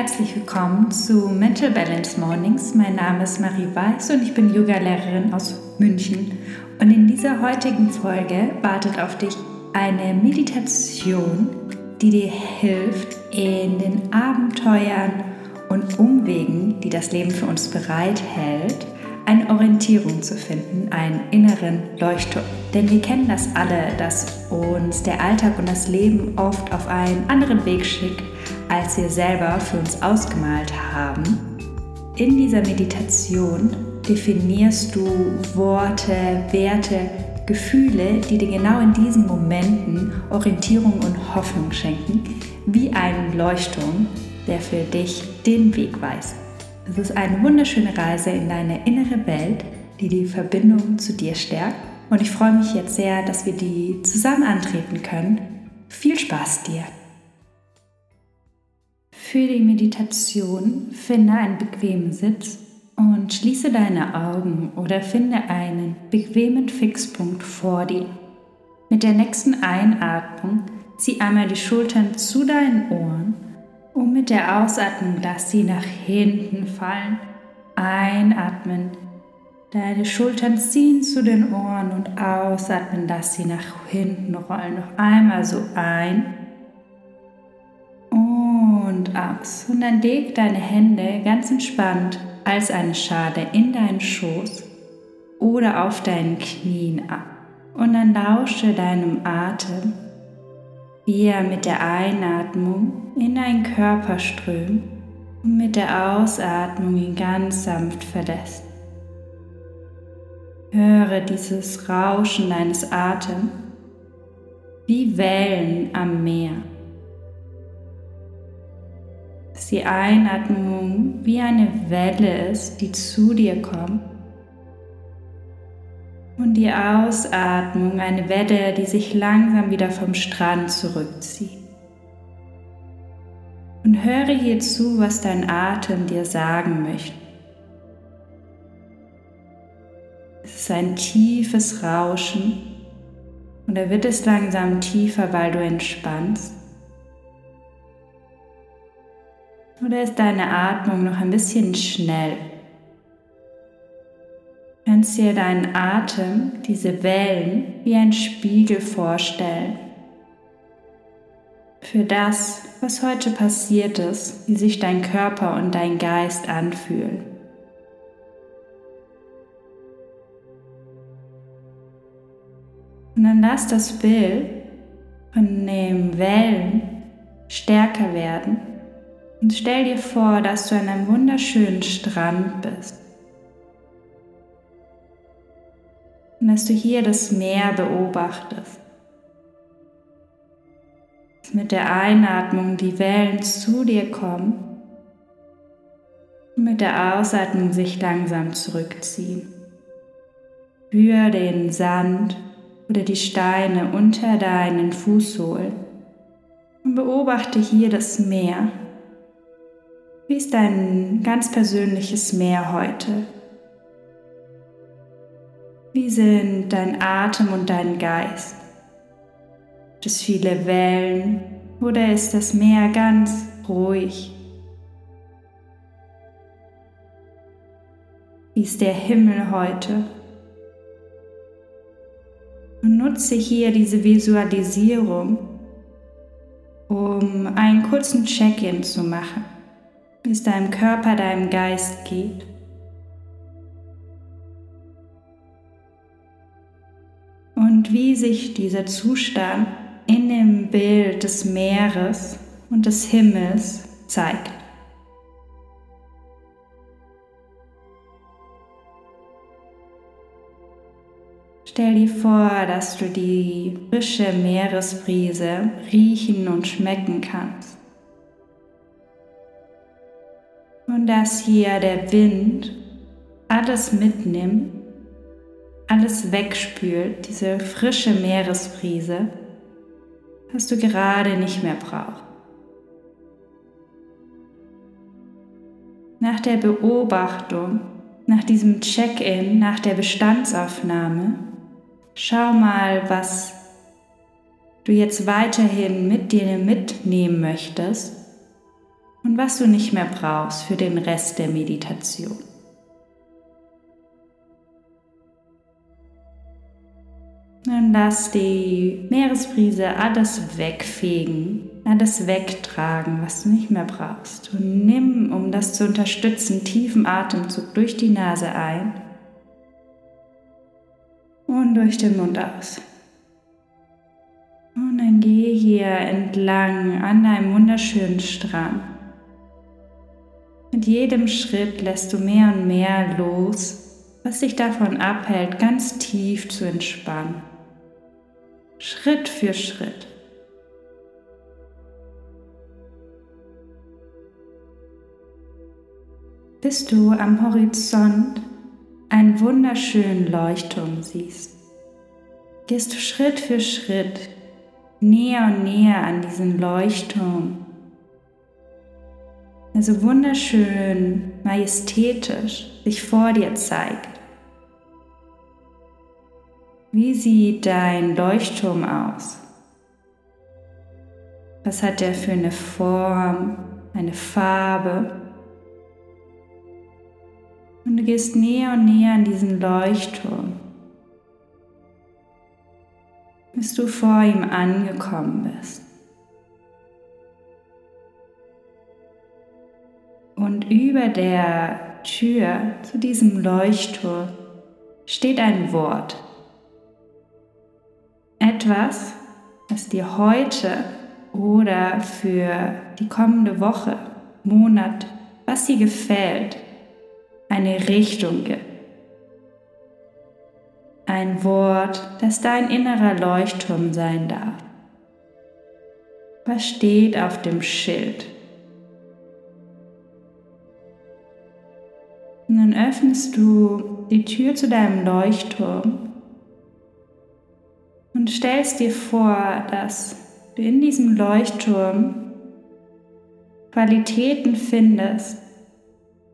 herzlich willkommen zu Mental Balance Mornings. Mein Name ist Marie Weiß und ich bin Yoga-Lehrerin aus München. Und in dieser heutigen Folge wartet auf dich eine Meditation, die dir hilft, in den Abenteuern und Umwegen, die das Leben für uns bereithält, eine Orientierung zu finden, einen inneren Leuchtturm. Denn wir kennen das alle, dass uns der Alltag und das Leben oft auf einen anderen Weg schickt, als wir selber für uns ausgemalt haben. In dieser Meditation definierst du Worte, Werte, Gefühle, die dir genau in diesen Momenten Orientierung und Hoffnung schenken, wie ein Leuchtturm, der für dich den Weg weist. Es ist eine wunderschöne Reise in deine innere Welt, die die Verbindung zu dir stärkt. Und ich freue mich jetzt sehr, dass wir die zusammen antreten können. Viel Spaß dir! Für die Meditation finde einen bequemen Sitz und schließe deine Augen oder finde einen bequemen Fixpunkt vor dir. Mit der nächsten Einatmung zieh einmal die Schultern zu deinen Ohren und mit der Ausatmung lass sie nach hinten fallen. Einatmen. Deine Schultern ziehen zu den Ohren und ausatmen, lass sie nach hinten rollen. Noch einmal so ein und aus. Und dann leg deine Hände ganz entspannt als eine Schale in deinen Schoß oder auf deinen Knien ab. Und dann lausche deinem Atem wie er mit der Einatmung in deinen Körper strömt und mit der Ausatmung ihn ganz sanft verlässt. Höre dieses Rauschen deines Atems wie Wellen am Meer. Die Einatmung wie eine Welle ist, die zu dir kommt und die Ausatmung eine Welle, die sich langsam wieder vom Strand zurückzieht. Und höre hier zu, was dein Atem dir sagen möchte. Es ist ein tiefes Rauschen und er wird es langsam tiefer, weil du entspannst. Oder ist deine Atmung noch ein bisschen schnell? kannst dir deinen Atem, diese Wellen, wie ein Spiegel vorstellen. Für das, was heute passiert ist, wie sich dein Körper und dein Geist anfühlen. Und dann lass das Bild von den Wellen stärker werden und stell dir vor, dass du an einem wunderschönen Strand bist. und dass du hier das Meer beobachtest. Dass mit der Einatmung die Wellen zu dir kommen und mit der Ausatmung sich langsam zurückziehen. Spür den Sand oder die Steine unter deinen Fußsohlen und beobachte hier das Meer. Wie ist dein ganz persönliches Meer heute? Wie sind dein Atem und dein Geist? Gibt es viele Wellen oder ist das Meer ganz ruhig? Wie ist der Himmel heute? Und nutze hier diese Visualisierung, um einen kurzen Check-in zu machen, wie es deinem Körper, deinem Geist geht. und wie sich dieser Zustand in dem Bild des Meeres und des Himmels zeigt. Stell dir vor, dass du die frische Meeresbrise riechen und schmecken kannst. Und dass hier der Wind alles mitnimmt alles wegspült, diese frische Meeresbrise, was du gerade nicht mehr brauchst. Nach der Beobachtung, nach diesem Check-in, nach der Bestandsaufnahme, schau mal, was du jetzt weiterhin mit dir mitnehmen möchtest und was du nicht mehr brauchst für den Rest der Meditation. Dann lass die Meeresbrise alles wegfegen, alles wegtragen, was du nicht mehr brauchst. Und nimm, um das zu unterstützen, tiefen Atemzug durch die Nase ein und durch den Mund aus. Und dann geh hier entlang an deinem wunderschönen Strand. Mit jedem Schritt lässt du mehr und mehr los, was dich davon abhält, ganz tief zu entspannen. Schritt für Schritt. Bis du am Horizont einen wunderschönen Leuchtturm siehst, gehst du Schritt für Schritt näher und näher an diesen Leuchtturm. Der so wunderschön, majestätisch sich vor dir zeigt. Wie sieht dein Leuchtturm aus? Was hat er für eine Form, eine Farbe? Und du gehst näher und näher an diesen Leuchtturm, bis du vor ihm angekommen bist. Über der Tür zu diesem Leuchtturm steht ein Wort etwas, was dir heute oder für die kommende Woche, Monat, was dir gefällt, eine Richtung gibt. Ein Wort, das dein innerer Leuchtturm sein darf. Was steht auf dem Schild? Und dann öffnest du die Tür zu deinem Leuchtturm und stellst dir vor, dass du in diesem Leuchtturm Qualitäten findest,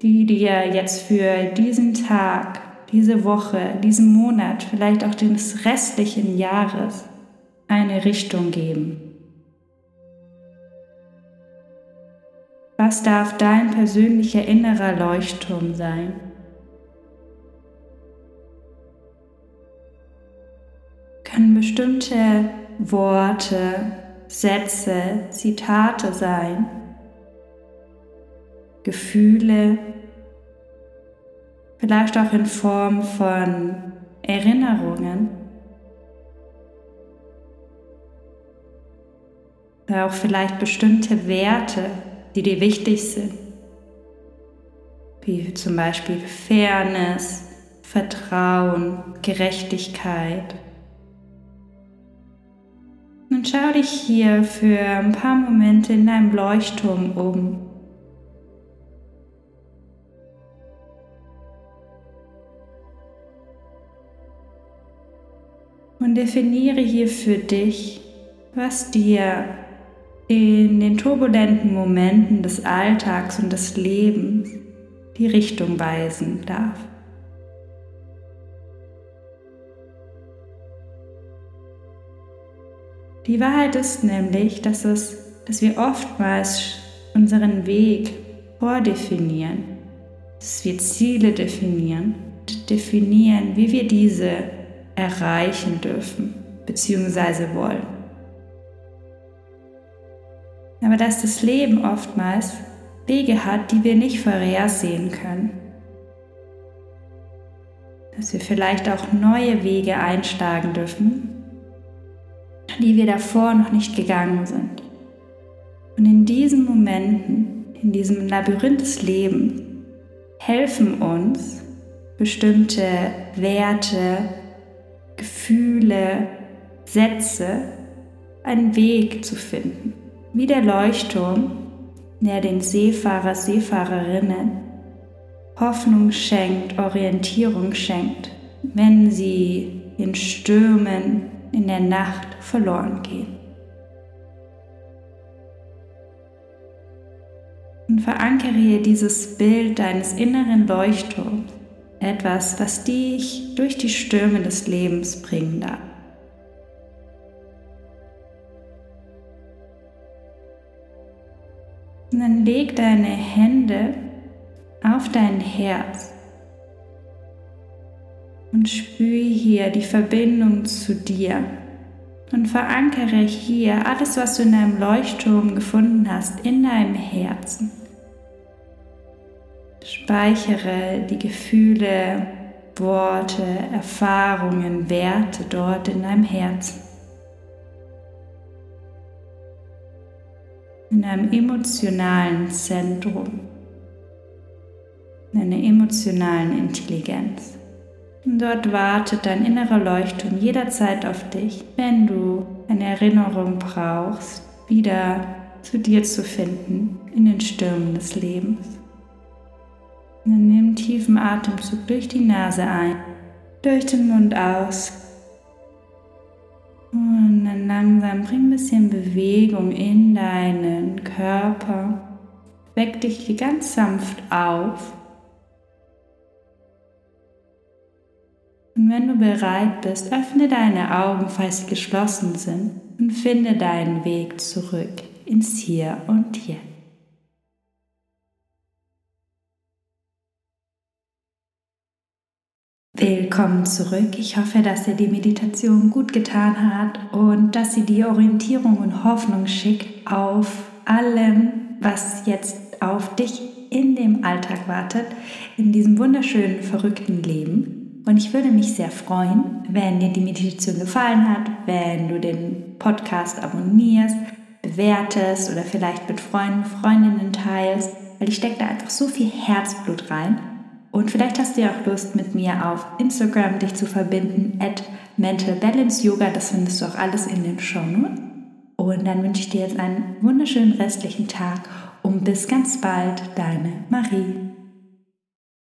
die dir jetzt für diesen Tag, diese Woche, diesen Monat, vielleicht auch des restlichen Jahres eine Richtung geben. Was darf dein persönlicher innerer Leuchtturm sein? können bestimmte Worte, Sätze, Zitate sein, Gefühle, vielleicht auch in Form von Erinnerungen. Oder auch vielleicht bestimmte Werte, die dir wichtig sind, wie zum Beispiel Fairness, Vertrauen, Gerechtigkeit. Nun schau dich hier für ein paar Momente in deinem Leuchtturm um. Und definiere hier für dich, was dir in den turbulenten Momenten des Alltags und des Lebens die Richtung weisen darf. Die Wahrheit ist nämlich, dass, es, dass wir oftmals unseren Weg vordefinieren, dass wir Ziele definieren, definieren, wie wir diese erreichen dürfen bzw. wollen. Aber dass das Leben oftmals Wege hat, die wir nicht vorhersehen können. Dass wir vielleicht auch neue Wege einschlagen dürfen, die wir davor noch nicht gegangen sind. Und in diesen Momenten, in diesem Labyrinth des Lebens, helfen uns bestimmte Werte, Gefühle, Sätze, einen Weg zu finden. Wie der Leuchtturm, der den Seefahrer, Seefahrerinnen Hoffnung schenkt, Orientierung schenkt, wenn sie in Stürmen in der Nacht verloren gehen. Und verankere dieses Bild deines inneren Leuchtturms, etwas, was dich durch die Stürme des Lebens bringen darf. Und dann leg deine Hände auf dein Herz und spüre hier die Verbindung zu dir und verankere hier alles, was du in deinem Leuchtturm gefunden hast, in deinem Herzen. Speichere die Gefühle, Worte, Erfahrungen, Werte dort in deinem Herzen. In einem emotionalen Zentrum, in einer emotionalen Intelligenz. Und dort wartet dein innerer Leuchtturm jederzeit auf dich, wenn du eine Erinnerung brauchst, wieder zu dir zu finden in den Stürmen des Lebens. Und dann nimm tiefen Atemzug durch die Nase ein, durch den Mund aus. Dann langsam bring ein bisschen Bewegung in deinen Körper. Weck dich hier ganz sanft auf. Und wenn du bereit bist, öffne deine Augen, falls sie geschlossen sind, und finde deinen Weg zurück ins Hier und Jetzt. Willkommen zurück. Ich hoffe, dass dir die Meditation gut getan hat und dass sie dir Orientierung und Hoffnung schickt auf allem, was jetzt auf dich in dem Alltag wartet, in diesem wunderschönen, verrückten Leben. Und ich würde mich sehr freuen, wenn dir die Meditation gefallen hat, wenn du den Podcast abonnierst, bewertest oder vielleicht mit Freunden, Freundinnen teilst, weil ich stecke da einfach so viel Herzblut rein und vielleicht hast du ja auch Lust, mit mir auf Instagram dich zu verbinden, at Mental Balance Yoga. Das findest du auch alles in den Show. Und dann wünsche ich dir jetzt einen wunderschönen restlichen Tag und bis ganz bald, deine Marie.